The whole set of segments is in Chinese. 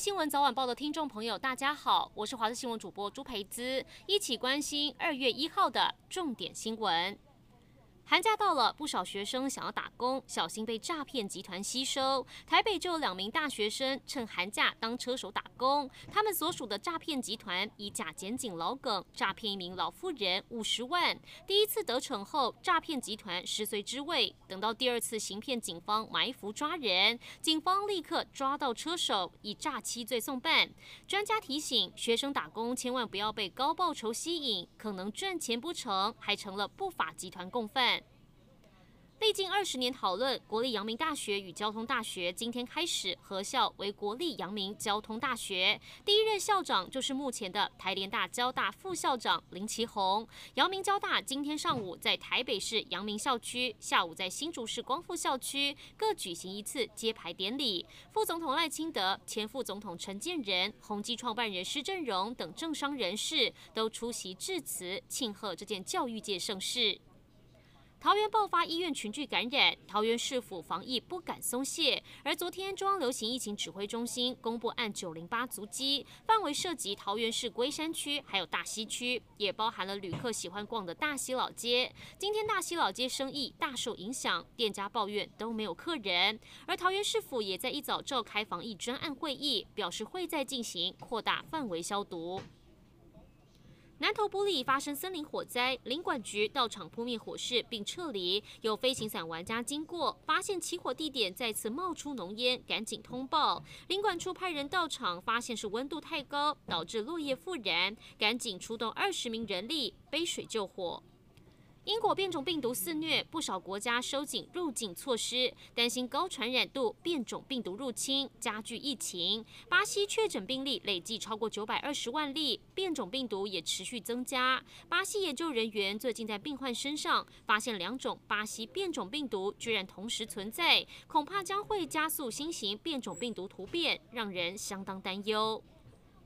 新闻早晚报的听众朋友，大家好，我是华视新闻主播朱培姿，一起关心二月一号的重点新闻。寒假到了，不少学生想要打工，小心被诈骗集团吸收。台北就有两名大学生趁寒假当车手打工，他们所属的诈骗集团以假检警老梗诈骗一名老妇人五十万。第一次得逞后，诈骗集团食髓知味，等到第二次行骗，警方埋伏抓人，警方立刻抓到车手，以诈欺罪送办。专家提醒学生打工千万不要被高报酬吸引，可能赚钱不成，还成了不法集团共犯。历经二十年讨论，国立阳明大学与交通大学今天开始合校为国立阳明交通大学。第一任校长就是目前的台联大交大副校长林奇宏。阳明交大今天上午在台北市阳明校区，下午在新竹市光复校区各举行一次揭牌典礼。副总统赖清德、前副总统陈建仁、宏基创办人施正荣等政商人士都出席致辞，庆贺这件教育界盛事。桃园爆发医院群聚感染，桃园市府防疫不敢松懈。而昨天，中央流行疫情指挥中心公布案九零八足迹，范围涉及桃园市龟山区，还有大溪区，也包含了旅客喜欢逛的大溪老街。今天大溪老街生意大受影响，店家抱怨都没有客人。而桃园市府也在一早召开防疫专案会议，表示会再进行扩大范围消毒。南投埔里发生森林火灾，林管局到场扑灭火势并撤离。有飞行伞玩家经过，发现起火地点再次冒出浓烟，赶紧通报。林管处派人到场，发现是温度太高，导致落叶复燃，赶紧出动二十名人力背水救火。英国变种病毒肆虐，不少国家收紧入境措施，担心高传染度变种病毒入侵加剧疫情。巴西确诊病例累计超过九百二十万例，变种病毒也持续增加。巴西研究人员最近在病患身上发现两种巴西变种病毒居然同时存在，恐怕将会加速新型变种病毒突变，让人相当担忧。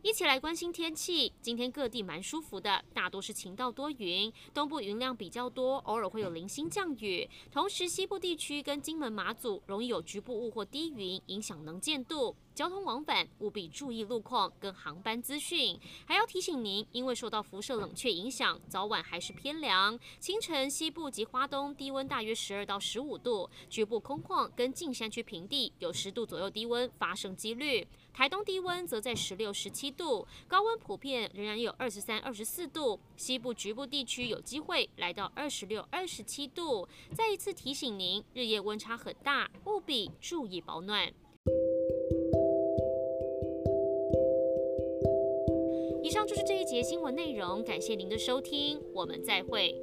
一起来关心天气。今天各地蛮舒服的，大多是晴到多云，东部云量比较多，偶尔会有零星降雨。同时，西部地区跟金门、马祖容易有局部雾或低云，影响能见度。交通往返务必注意路况跟航班资讯，还要提醒您，因为受到辐射冷却影响，早晚还是偏凉。清晨西部及花东低温大约十二到十五度，局部空旷跟近山区平地有十度左右低温发生几率。台东低温则在十六、十七度，高温普遍仍然有二十三、二十四度。西部局部地区有机会来到二十六、二十七度。再一次提醒您，日夜温差很大，务必注意保暖。以上就是这一节新闻内容，感谢您的收听，我们再会。